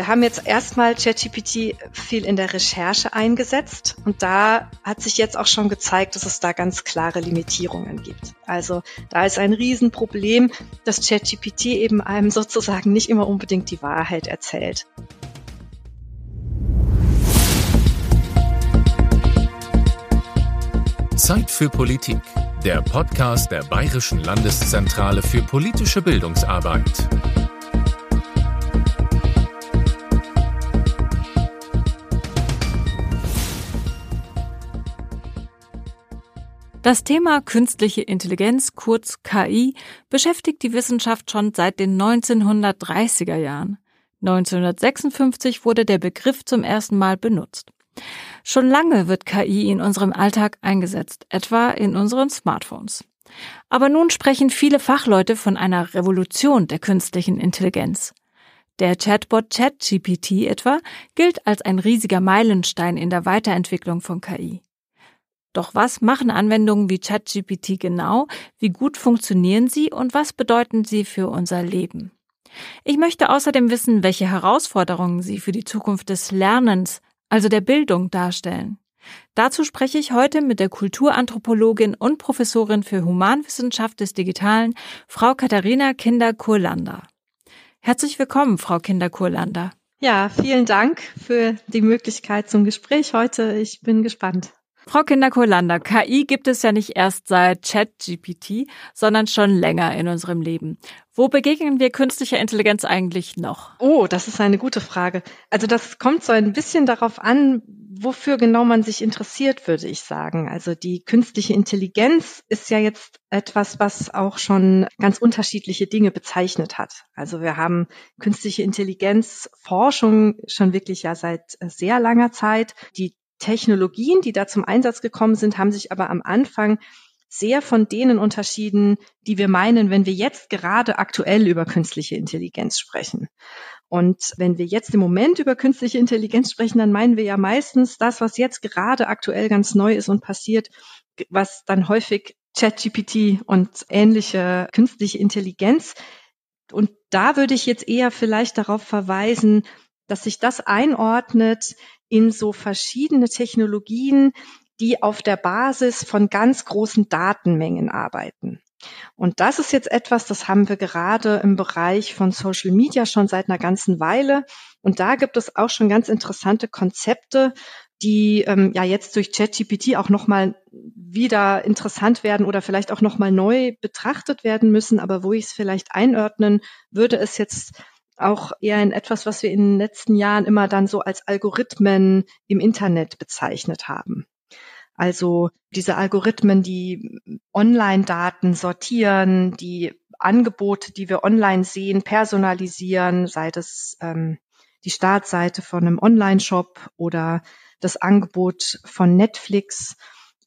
Wir haben jetzt erstmal ChatGPT viel in der Recherche eingesetzt und da hat sich jetzt auch schon gezeigt, dass es da ganz klare Limitierungen gibt. Also da ist ein Riesenproblem, dass ChatGPT eben einem sozusagen nicht immer unbedingt die Wahrheit erzählt. Zeit für Politik, der Podcast der Bayerischen Landeszentrale für politische Bildungsarbeit. Das Thema künstliche Intelligenz, kurz KI, beschäftigt die Wissenschaft schon seit den 1930er Jahren. 1956 wurde der Begriff zum ersten Mal benutzt. Schon lange wird KI in unserem Alltag eingesetzt, etwa in unseren Smartphones. Aber nun sprechen viele Fachleute von einer Revolution der künstlichen Intelligenz. Der Chatbot ChatGPT etwa gilt als ein riesiger Meilenstein in der Weiterentwicklung von KI. Doch was machen Anwendungen wie ChatGPT genau? Wie gut funktionieren sie und was bedeuten sie für unser Leben? Ich möchte außerdem wissen, welche Herausforderungen sie für die Zukunft des Lernens, also der Bildung, darstellen. Dazu spreche ich heute mit der Kulturanthropologin und Professorin für Humanwissenschaft des Digitalen, Frau Katharina Kinder-Kurlander. Herzlich willkommen, Frau Kinder-Kurlander. Ja, vielen Dank für die Möglichkeit zum Gespräch heute. Ich bin gespannt. Frau Kinderkohlander, KI gibt es ja nicht erst seit ChatGPT, sondern schon länger in unserem Leben. Wo begegnen wir künstlicher Intelligenz eigentlich noch? Oh, das ist eine gute Frage. Also das kommt so ein bisschen darauf an, wofür genau man sich interessiert, würde ich sagen. Also die künstliche Intelligenz ist ja jetzt etwas, was auch schon ganz unterschiedliche Dinge bezeichnet hat. Also wir haben künstliche Intelligenzforschung schon wirklich ja seit sehr langer Zeit. Die Technologien, die da zum Einsatz gekommen sind, haben sich aber am Anfang sehr von denen unterschieden, die wir meinen, wenn wir jetzt gerade aktuell über künstliche Intelligenz sprechen. Und wenn wir jetzt im Moment über künstliche Intelligenz sprechen, dann meinen wir ja meistens das, was jetzt gerade aktuell ganz neu ist und passiert, was dann häufig ChatGPT und ähnliche künstliche Intelligenz. Und da würde ich jetzt eher vielleicht darauf verweisen, dass sich das einordnet in so verschiedene Technologien, die auf der Basis von ganz großen Datenmengen arbeiten. Und das ist jetzt etwas, das haben wir gerade im Bereich von Social Media schon seit einer ganzen Weile. Und da gibt es auch schon ganz interessante Konzepte, die ähm, ja jetzt durch ChatGPT auch nochmal wieder interessant werden oder vielleicht auch nochmal neu betrachtet werden müssen. Aber wo ich es vielleicht einordnen würde, ist jetzt auch eher in etwas, was wir in den letzten Jahren immer dann so als Algorithmen im Internet bezeichnet haben. Also diese Algorithmen, die Online-Daten sortieren, die Angebote, die wir online sehen, personalisieren, sei das ähm, die Startseite von einem Online-Shop oder das Angebot von Netflix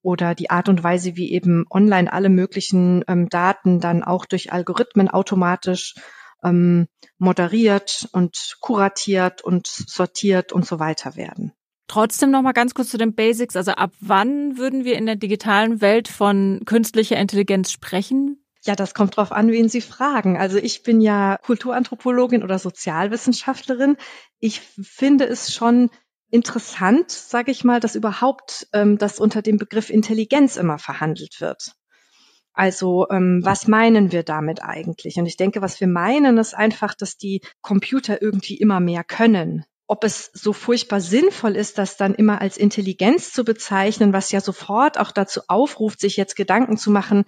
oder die Art und Weise, wie eben online alle möglichen ähm, Daten dann auch durch Algorithmen automatisch ähm, moderiert und kuratiert und sortiert und so weiter werden. Trotzdem noch mal ganz kurz zu den Basics. Also ab wann würden wir in der digitalen Welt von künstlicher Intelligenz sprechen? Ja, das kommt drauf an, wen Sie fragen. Also ich bin ja Kulturanthropologin oder Sozialwissenschaftlerin. Ich finde es schon interessant, sage ich mal, dass überhaupt ähm, das unter dem Begriff Intelligenz immer verhandelt wird. Also ähm, was meinen wir damit eigentlich? Und ich denke, was wir meinen, ist einfach, dass die Computer irgendwie immer mehr können. Ob es so furchtbar sinnvoll ist, das dann immer als Intelligenz zu bezeichnen, was ja sofort auch dazu aufruft, sich jetzt Gedanken zu machen,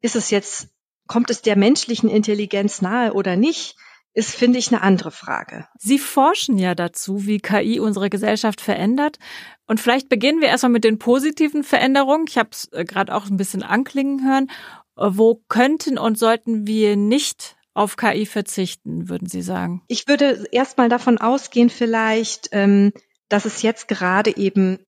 ist es jetzt, kommt es der menschlichen Intelligenz nahe oder nicht? Ist, finde ich, eine andere Frage. Sie forschen ja dazu, wie KI unsere Gesellschaft verändert. Und vielleicht beginnen wir erstmal mit den positiven Veränderungen. Ich habe es äh, gerade auch ein bisschen anklingen hören. Äh, wo könnten und sollten wir nicht auf KI verzichten, würden Sie sagen? Ich würde erstmal davon ausgehen, vielleicht, ähm, dass es jetzt gerade eben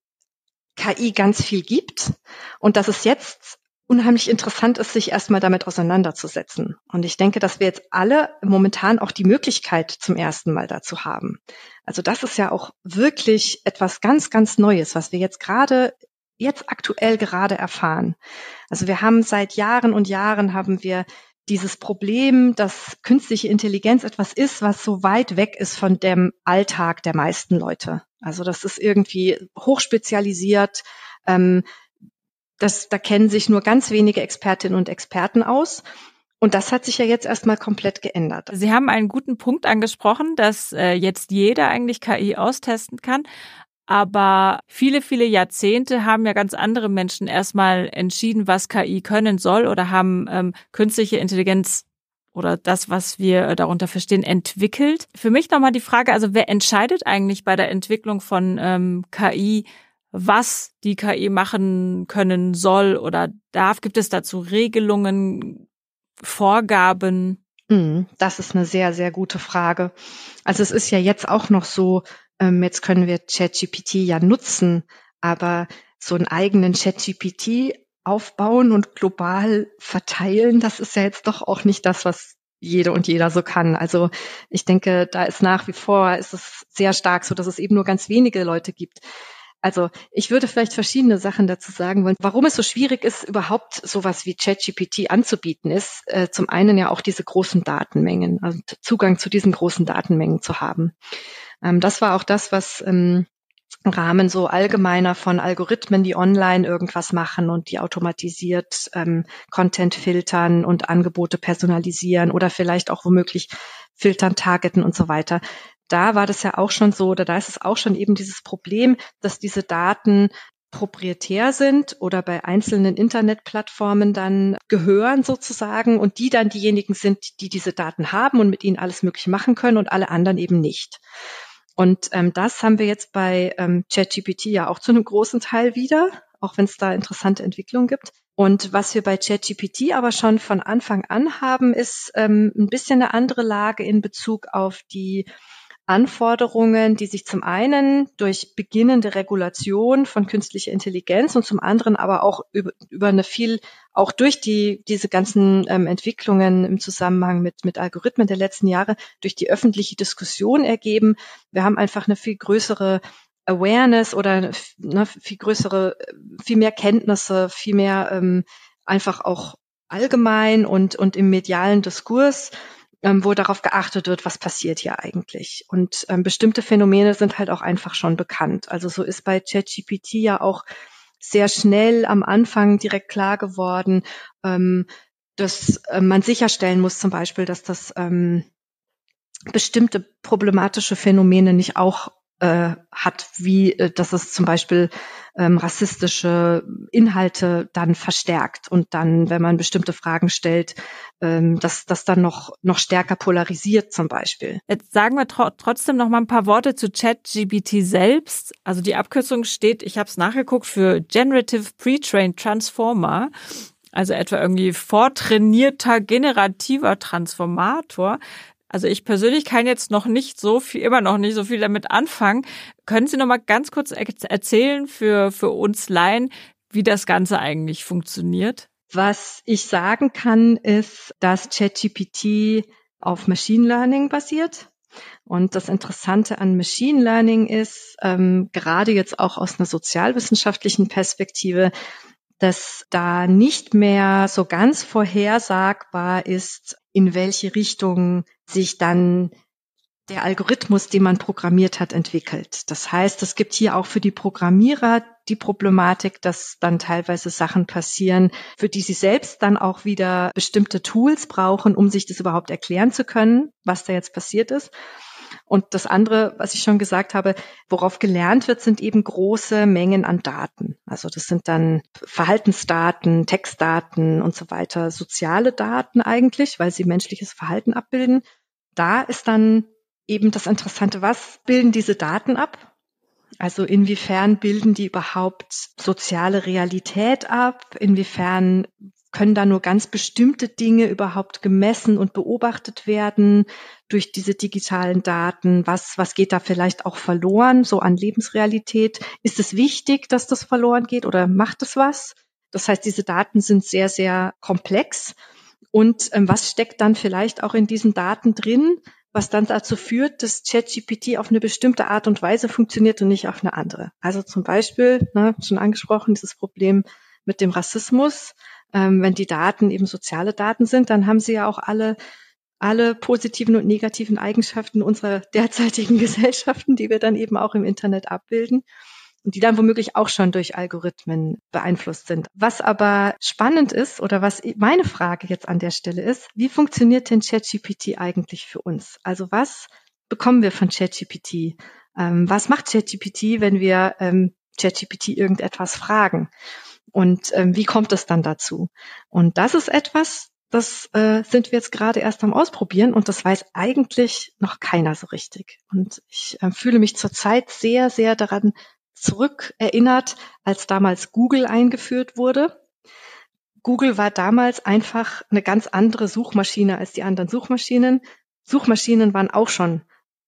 KI ganz viel gibt und dass es jetzt unheimlich interessant ist, sich erstmal damit auseinanderzusetzen. Und ich denke, dass wir jetzt alle momentan auch die Möglichkeit zum ersten Mal dazu haben. Also das ist ja auch wirklich etwas ganz, ganz Neues, was wir jetzt gerade jetzt aktuell gerade erfahren. Also wir haben seit Jahren und Jahren haben wir dieses Problem, dass künstliche Intelligenz etwas ist, was so weit weg ist von dem Alltag der meisten Leute. Also das ist irgendwie hochspezialisiert. Ähm, das, da kennen sich nur ganz wenige Expertinnen und Experten aus. Und das hat sich ja jetzt erstmal komplett geändert. Sie haben einen guten Punkt angesprochen, dass äh, jetzt jeder eigentlich KI austesten kann. Aber viele, viele Jahrzehnte haben ja ganz andere Menschen erstmal entschieden, was KI können soll oder haben ähm, künstliche Intelligenz oder das, was wir äh, darunter verstehen, entwickelt. Für mich nochmal die Frage, also wer entscheidet eigentlich bei der Entwicklung von ähm, KI, was die KI machen können soll oder darf? Gibt es dazu Regelungen, Vorgaben? Hm, das ist eine sehr, sehr gute Frage. Also es ist ja jetzt auch noch so, ähm, jetzt können wir ChatGPT ja nutzen, aber so einen eigenen ChatGPT aufbauen und global verteilen, das ist ja jetzt doch auch nicht das, was jede und jeder so kann. Also ich denke, da ist nach wie vor, ist es sehr stark so, dass es eben nur ganz wenige Leute gibt, also ich würde vielleicht verschiedene Sachen dazu sagen wollen. Warum es so schwierig ist, überhaupt sowas wie ChatGPT anzubieten, ist äh, zum einen ja auch diese großen Datenmengen, also Zugang zu diesen großen Datenmengen zu haben. Ähm, das war auch das, was im Rahmen so allgemeiner von Algorithmen, die online irgendwas machen und die automatisiert ähm, Content filtern und Angebote personalisieren oder vielleicht auch womöglich filtern, targeten und so weiter da war das ja auch schon so, oder da ist es auch schon eben dieses Problem, dass diese Daten proprietär sind oder bei einzelnen Internetplattformen dann gehören sozusagen und die dann diejenigen sind, die diese Daten haben und mit ihnen alles Mögliche machen können und alle anderen eben nicht. Und ähm, das haben wir jetzt bei ähm, ChatGPT ja auch zu einem großen Teil wieder, auch wenn es da interessante Entwicklungen gibt. Und was wir bei ChatGPT aber schon von Anfang an haben, ist ähm, ein bisschen eine andere Lage in Bezug auf die Anforderungen, die sich zum einen durch beginnende Regulation von künstlicher Intelligenz und zum anderen aber auch über, über eine viel, auch durch die, diese ganzen ähm, Entwicklungen im Zusammenhang mit, mit Algorithmen der letzten Jahre, durch die öffentliche Diskussion ergeben. Wir haben einfach eine viel größere Awareness oder eine viel größere, viel mehr Kenntnisse, viel mehr ähm, einfach auch allgemein und, und im medialen Diskurs ähm, wo darauf geachtet wird, was passiert hier eigentlich. Und ähm, bestimmte Phänomene sind halt auch einfach schon bekannt. Also so ist bei ChatGPT ja auch sehr schnell am Anfang direkt klar geworden, ähm, dass äh, man sicherstellen muss zum Beispiel, dass das ähm, bestimmte problematische Phänomene nicht auch äh, hat, wie äh, dass es zum Beispiel ähm, rassistische Inhalte dann verstärkt und dann, wenn man bestimmte Fragen stellt, ähm, dass das dann noch noch stärker polarisiert zum Beispiel. Jetzt sagen wir tro trotzdem noch mal ein paar Worte zu ChatGPT selbst. Also die Abkürzung steht, ich habe es nachgeguckt für Generative Pre-trained Transformer. Also etwa irgendwie vortrainierter generativer Transformator. Also ich persönlich kann jetzt noch nicht so viel, immer noch nicht so viel damit anfangen. Können Sie noch mal ganz kurz erzählen für, für uns Laien, wie das Ganze eigentlich funktioniert? Was ich sagen kann, ist, dass ChatGPT auf Machine Learning basiert. Und das Interessante an Machine Learning ist, ähm, gerade jetzt auch aus einer sozialwissenschaftlichen Perspektive, dass da nicht mehr so ganz vorhersagbar ist, in welche Richtung sich dann der Algorithmus, den man programmiert hat, entwickelt. Das heißt, es gibt hier auch für die Programmierer die Problematik, dass dann teilweise Sachen passieren, für die sie selbst dann auch wieder bestimmte Tools brauchen, um sich das überhaupt erklären zu können, was da jetzt passiert ist. Und das andere, was ich schon gesagt habe, worauf gelernt wird, sind eben große Mengen an Daten. Also das sind dann Verhaltensdaten, Textdaten und so weiter, soziale Daten eigentlich, weil sie menschliches Verhalten abbilden. Da ist dann eben das Interessante, was bilden diese Daten ab? Also inwiefern bilden die überhaupt soziale Realität ab? Inwiefern können da nur ganz bestimmte Dinge überhaupt gemessen und beobachtet werden durch diese digitalen Daten? Was, was geht da vielleicht auch verloren, so an Lebensrealität? Ist es wichtig, dass das verloren geht oder macht es was? Das heißt, diese Daten sind sehr, sehr komplex. Und ähm, was steckt dann vielleicht auch in diesen Daten drin, was dann dazu führt, dass ChatGPT auf eine bestimmte Art und Weise funktioniert und nicht auf eine andere? Also zum Beispiel, ne, schon angesprochen, dieses Problem mit dem Rassismus ähm, wenn die Daten eben soziale Daten sind, dann haben sie ja auch alle alle positiven und negativen Eigenschaften unserer derzeitigen Gesellschaften, die wir dann eben auch im Internet abbilden und die dann womöglich auch schon durch Algorithmen beeinflusst sind. Was aber spannend ist oder was meine Frage jetzt an der Stelle ist, wie funktioniert denn ChatGPT eigentlich für uns? Also was bekommen wir von ChatGPT? Ähm, was macht ChatGPT, wenn wir ähm, ChatGPT irgendetwas fragen? Und ähm, wie kommt es dann dazu? Und das ist etwas, das äh, sind wir jetzt gerade erst am Ausprobieren und das weiß eigentlich noch keiner so richtig. Und ich äh, fühle mich zurzeit sehr, sehr daran zurückerinnert, als damals Google eingeführt wurde. Google war damals einfach eine ganz andere Suchmaschine als die anderen Suchmaschinen. Suchmaschinen waren auch schon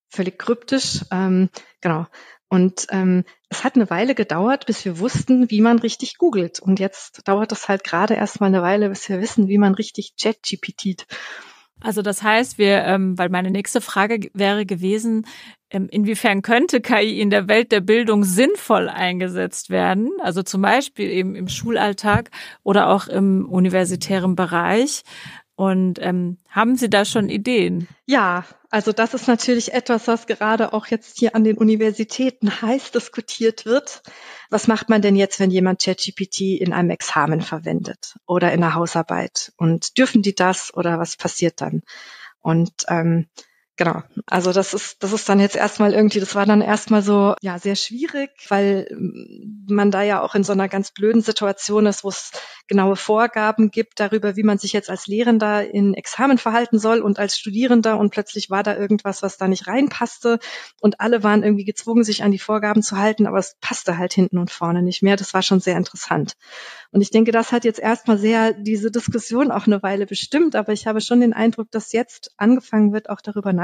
völlig kryptisch. Ähm, genau. Und ähm, es hat eine Weile gedauert, bis wir wussten, wie man richtig googelt. Und jetzt dauert es halt gerade erstmal eine Weile, bis wir wissen, wie man richtig ChatGPT. Also das heißt, wir, ähm, weil meine nächste Frage wäre gewesen, ähm, inwiefern könnte KI in der Welt der Bildung sinnvoll eingesetzt werden? Also zum Beispiel eben im Schulalltag oder auch im universitären Bereich. Und ähm, haben Sie da schon Ideen? Ja, also das ist natürlich etwas, was gerade auch jetzt hier an den Universitäten heiß diskutiert wird. Was macht man denn jetzt, wenn jemand ChatGPT in einem Examen verwendet oder in einer Hausarbeit? Und dürfen die das oder was passiert dann? Und ähm, Genau. Also das ist, das ist dann jetzt erstmal irgendwie, das war dann erstmal so, ja, sehr schwierig, weil mm, man da ja auch in so einer ganz blöden Situation ist, wo es genaue Vorgaben gibt darüber, wie man sich jetzt als Lehrender in Examen verhalten soll und als Studierender und plötzlich war da irgendwas, was da nicht reinpasste und alle waren irgendwie gezwungen, sich an die Vorgaben zu halten, aber es passte halt hinten und vorne nicht mehr. Das war schon sehr interessant. Und ich denke, das hat jetzt erstmal sehr diese Diskussion auch eine Weile bestimmt, aber ich habe schon den Eindruck, dass jetzt angefangen wird, auch darüber nachzudenken,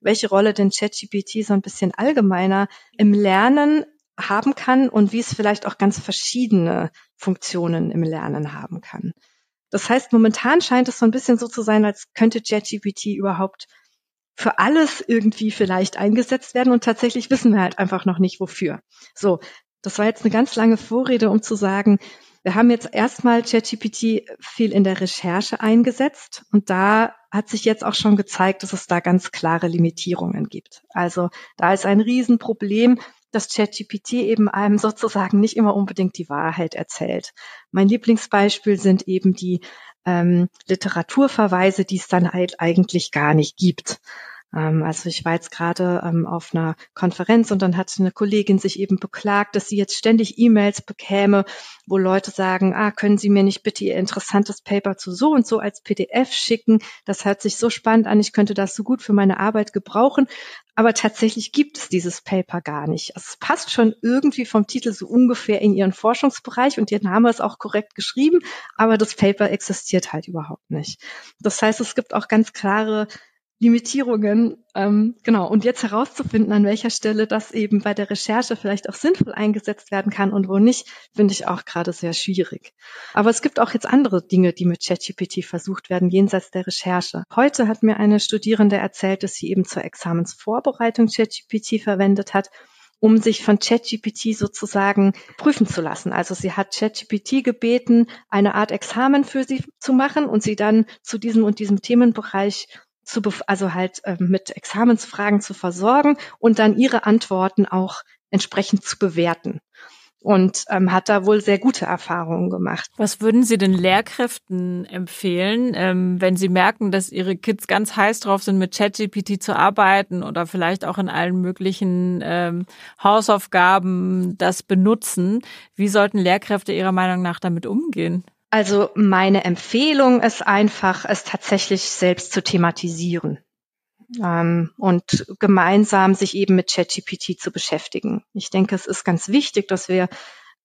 welche Rolle denn ChatGPT so ein bisschen allgemeiner im Lernen haben kann und wie es vielleicht auch ganz verschiedene Funktionen im Lernen haben kann. Das heißt, momentan scheint es so ein bisschen so zu sein, als könnte ChatGPT überhaupt für alles irgendwie vielleicht eingesetzt werden und tatsächlich wissen wir halt einfach noch nicht wofür. So, das war jetzt eine ganz lange Vorrede, um zu sagen, wir haben jetzt erstmal ChatGPT viel in der Recherche eingesetzt und da hat sich jetzt auch schon gezeigt, dass es da ganz klare Limitierungen gibt. Also da ist ein Riesenproblem, dass ChatGPT eben einem sozusagen nicht immer unbedingt die Wahrheit erzählt. Mein Lieblingsbeispiel sind eben die ähm, Literaturverweise, die es dann halt eigentlich gar nicht gibt. Ähm, also ich war jetzt gerade ähm, auf einer Konferenz und dann hat eine Kollegin sich eben beklagt, dass sie jetzt ständig E-Mails bekäme, wo Leute sagen, ah, können Sie mir nicht bitte Ihr interessantes Paper zu so und so als PDF schicken? Das hört sich so spannend an, ich könnte das so gut für meine Arbeit gebrauchen. Aber tatsächlich gibt es dieses Paper gar nicht. Also es passt schon irgendwie vom Titel so ungefähr in Ihren Forschungsbereich und Ihr Name ist auch korrekt geschrieben, aber das Paper existiert halt überhaupt nicht. Das heißt, es gibt auch ganz klare Limitierungen. Ähm, genau. Und jetzt herauszufinden, an welcher Stelle das eben bei der Recherche vielleicht auch sinnvoll eingesetzt werden kann und wo nicht, finde ich auch gerade sehr schwierig. Aber es gibt auch jetzt andere Dinge, die mit ChatGPT versucht werden, jenseits der Recherche. Heute hat mir eine Studierende erzählt, dass sie eben zur Examensvorbereitung ChatGPT verwendet hat um sich von ChatGPT sozusagen prüfen zu lassen. Also sie hat ChatGPT gebeten, eine Art Examen für sie zu machen und sie dann zu diesem und diesem Themenbereich zu, also halt äh, mit Examensfragen zu versorgen und dann ihre Antworten auch entsprechend zu bewerten. Und ähm, hat da wohl sehr gute Erfahrungen gemacht. Was würden Sie den Lehrkräften empfehlen, ähm, wenn sie merken, dass ihre Kids ganz heiß drauf sind, mit ChatGPT zu arbeiten oder vielleicht auch in allen möglichen ähm, Hausaufgaben das benutzen? Wie sollten Lehrkräfte Ihrer Meinung nach damit umgehen? Also meine Empfehlung ist einfach, es tatsächlich selbst zu thematisieren ähm, und gemeinsam sich eben mit ChatGPT zu beschäftigen. Ich denke, es ist ganz wichtig, dass wir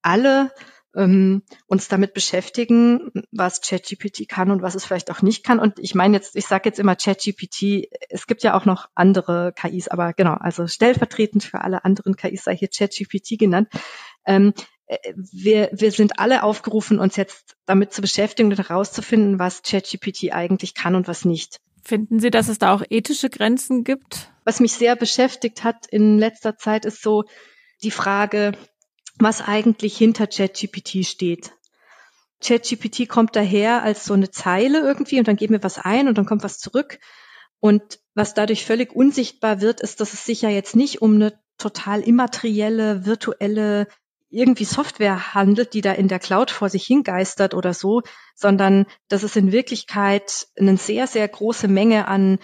alle ähm, uns damit beschäftigen, was ChatGPT kann und was es vielleicht auch nicht kann. Und ich meine jetzt, ich sage jetzt immer ChatGPT, es gibt ja auch noch andere KIs, aber genau, also stellvertretend für alle anderen KIs sei hier ChatGPT genannt. Ähm, äh, wir, wir sind alle aufgerufen, uns jetzt damit zu beschäftigen und herauszufinden, was ChatGPT eigentlich kann und was nicht. Finden Sie, dass es da auch ethische Grenzen gibt? Was mich sehr beschäftigt hat in letzter Zeit ist so die Frage, was eigentlich hinter ChatGPT steht. ChatGPT kommt daher als so eine Zeile irgendwie und dann geben wir was ein und dann kommt was zurück. Und was dadurch völlig unsichtbar wird, ist, dass es sich ja jetzt nicht um eine total immaterielle, virtuelle irgendwie Software handelt, die da in der Cloud vor sich hingeistert oder so, sondern dass es in Wirklichkeit eine sehr, sehr große Menge an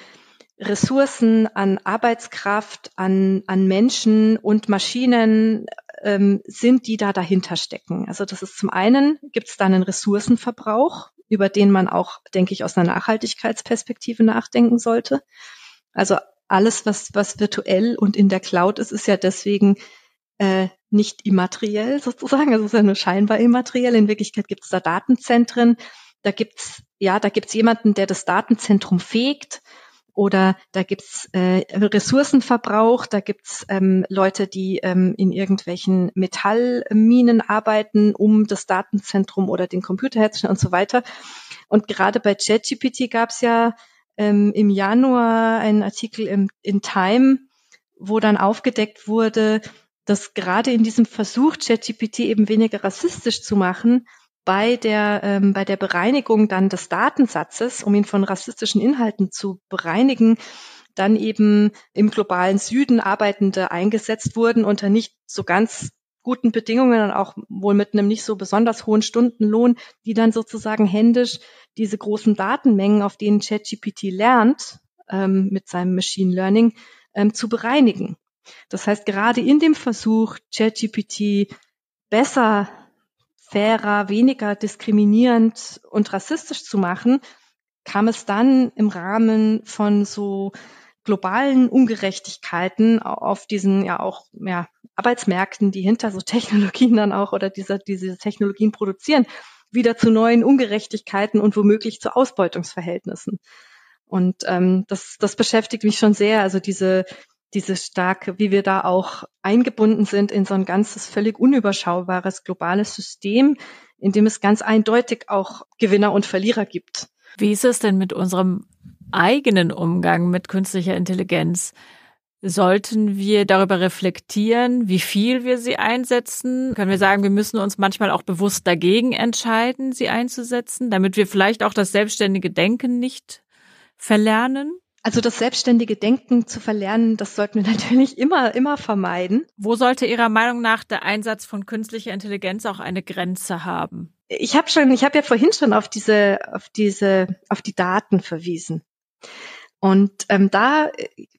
Ressourcen, an Arbeitskraft, an, an Menschen und Maschinen ähm, sind, die da dahinter stecken. Also das ist zum einen, gibt es da einen Ressourcenverbrauch, über den man auch, denke ich, aus einer Nachhaltigkeitsperspektive nachdenken sollte. Also alles, was, was virtuell und in der Cloud ist, ist ja deswegen äh, nicht immateriell sozusagen. Also es ist ja nur scheinbar immateriell. In Wirklichkeit gibt es da Datenzentren. Da gibt's ja, da gibt's jemanden, der das Datenzentrum fegt oder da gibt's äh, Ressourcenverbrauch, da gibt's ähm, Leute, die ähm, in irgendwelchen Metallminen arbeiten, um das Datenzentrum oder den Computer herzustellen und so weiter. Und gerade bei ChatGPT gab's ja ähm, im Januar einen Artikel im, in Time, wo dann aufgedeckt wurde, dass gerade in diesem Versuch, ChatGPT eben weniger rassistisch zu machen, bei der, ähm, bei der Bereinigung dann des Datensatzes, um ihn von rassistischen Inhalten zu bereinigen, dann eben im globalen Süden Arbeitende eingesetzt wurden unter nicht so ganz guten Bedingungen und auch wohl mit einem nicht so besonders hohen Stundenlohn, die dann sozusagen händisch diese großen Datenmengen, auf denen ChatGPT lernt, ähm, mit seinem Machine Learning, ähm, zu bereinigen. Das heißt, gerade in dem Versuch, ChatGPT besser fairer, weniger diskriminierend und rassistisch zu machen, kam es dann im Rahmen von so globalen Ungerechtigkeiten auf diesen ja auch ja, Arbeitsmärkten, die hinter so Technologien dann auch oder diese, diese Technologien produzieren, wieder zu neuen Ungerechtigkeiten und womöglich zu Ausbeutungsverhältnissen. Und ähm, das, das beschäftigt mich schon sehr, also diese, diese starke, wie wir da auch eingebunden sind in so ein ganzes völlig unüberschaubares globales System, in dem es ganz eindeutig auch Gewinner und Verlierer gibt. Wie ist es denn mit unserem eigenen Umgang mit künstlicher Intelligenz? Sollten wir darüber reflektieren, wie viel wir sie einsetzen? Können wir sagen, wir müssen uns manchmal auch bewusst dagegen entscheiden, sie einzusetzen, damit wir vielleicht auch das selbstständige Denken nicht verlernen? Also das selbstständige Denken zu verlernen, das sollten wir natürlich immer, immer vermeiden. Wo sollte Ihrer Meinung nach der Einsatz von künstlicher Intelligenz auch eine Grenze haben? Ich habe schon, ich habe ja vorhin schon auf diese, auf diese, auf die Daten verwiesen. Und ähm, da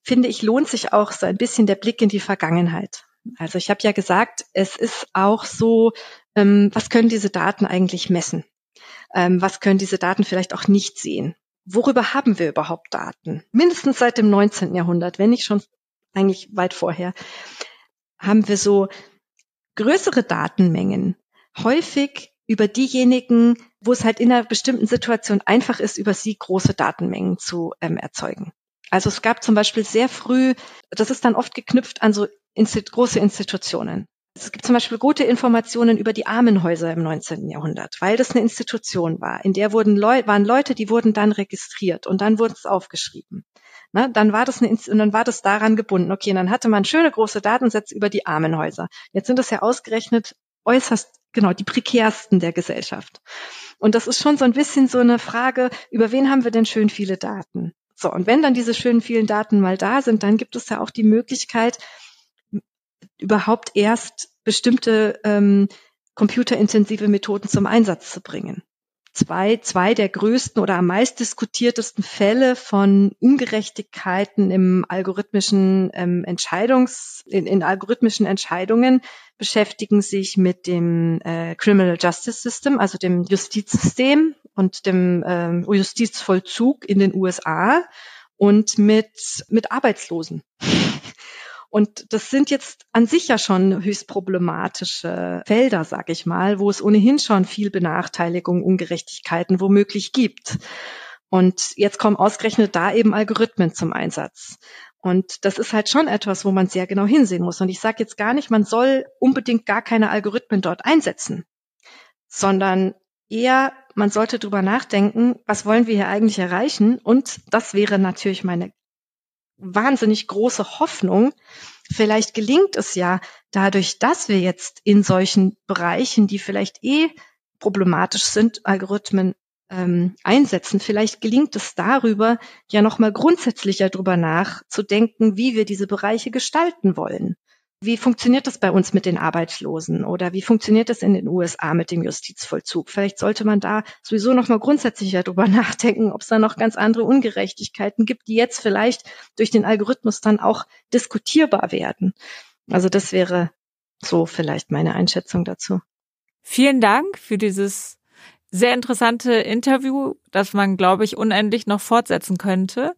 finde ich lohnt sich auch so ein bisschen der Blick in die Vergangenheit. Also ich habe ja gesagt, es ist auch so, ähm, was können diese Daten eigentlich messen? Ähm, was können diese Daten vielleicht auch nicht sehen? Worüber haben wir überhaupt Daten? Mindestens seit dem 19. Jahrhundert, wenn nicht schon eigentlich weit vorher, haben wir so größere Datenmengen, häufig über diejenigen, wo es halt in einer bestimmten Situation einfach ist, über sie große Datenmengen zu ähm, erzeugen. Also es gab zum Beispiel sehr früh, das ist dann oft geknüpft an so Instit große Institutionen. Es gibt zum Beispiel gute Informationen über die Armenhäuser im 19. Jahrhundert, weil das eine Institution war. In der wurden Leu waren Leute, die wurden dann registriert und dann wurde es aufgeschrieben. Na, dann war das eine, und dann war das daran gebunden. Okay, dann hatte man schöne große Datensätze über die Armenhäuser. Jetzt sind das ja ausgerechnet äußerst genau die prekärsten der Gesellschaft. Und das ist schon so ein bisschen so eine Frage, über wen haben wir denn schön viele Daten? So, und wenn dann diese schönen vielen Daten mal da sind, dann gibt es ja auch die Möglichkeit, überhaupt erst bestimmte ähm, computerintensive Methoden zum Einsatz zu bringen. Zwei, zwei der größten oder am meist diskutiertesten Fälle von Ungerechtigkeiten im algorithmischen ähm, Entscheidungs, in, in algorithmischen Entscheidungen beschäftigen sich mit dem äh, Criminal Justice System, also dem Justizsystem und dem ähm, Justizvollzug in den USA und mit, mit Arbeitslosen. Und das sind jetzt an sich ja schon höchst problematische Felder, sag ich mal, wo es ohnehin schon viel Benachteiligung, Ungerechtigkeiten womöglich gibt. Und jetzt kommen ausgerechnet da eben Algorithmen zum Einsatz. Und das ist halt schon etwas, wo man sehr genau hinsehen muss. Und ich sage jetzt gar nicht, man soll unbedingt gar keine Algorithmen dort einsetzen, sondern eher, man sollte drüber nachdenken, was wollen wir hier eigentlich erreichen? Und das wäre natürlich meine wahnsinnig große Hoffnung. Vielleicht gelingt es ja dadurch, dass wir jetzt in solchen Bereichen, die vielleicht eh problematisch sind, Algorithmen ähm, einsetzen. Vielleicht gelingt es darüber, ja nochmal grundsätzlicher drüber nachzudenken, wie wir diese Bereiche gestalten wollen. Wie funktioniert das bei uns mit den Arbeitslosen oder wie funktioniert das in den USA mit dem Justizvollzug? Vielleicht sollte man da sowieso noch mal grundsätzlicher drüber nachdenken, ob es da noch ganz andere Ungerechtigkeiten gibt, die jetzt vielleicht durch den Algorithmus dann auch diskutierbar werden. Also das wäre so vielleicht meine Einschätzung dazu. Vielen Dank für dieses sehr interessante Interview, das man, glaube ich, unendlich noch fortsetzen könnte.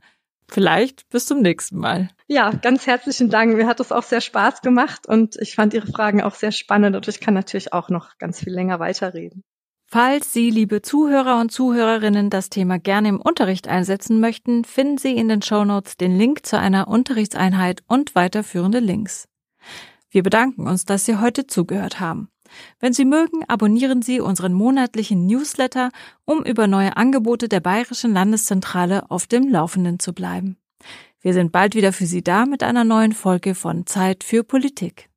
Vielleicht bis zum nächsten Mal. Ja, ganz herzlichen Dank. Mir hat es auch sehr Spaß gemacht und ich fand Ihre Fragen auch sehr spannend und ich kann natürlich auch noch ganz viel länger weiterreden. Falls Sie, liebe Zuhörer und Zuhörerinnen, das Thema gerne im Unterricht einsetzen möchten, finden Sie in den Shownotes den Link zu einer Unterrichtseinheit und weiterführende Links. Wir bedanken uns, dass Sie heute zugehört haben. Wenn Sie mögen, abonnieren Sie unseren monatlichen Newsletter, um über neue Angebote der Bayerischen Landeszentrale auf dem Laufenden zu bleiben. Wir sind bald wieder für Sie da mit einer neuen Folge von Zeit für Politik.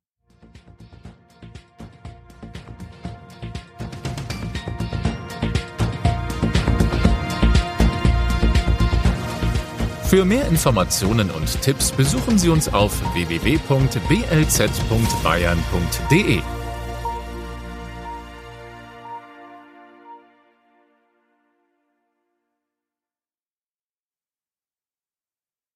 Für mehr Informationen und Tipps besuchen Sie uns auf www.blz.bayern.de.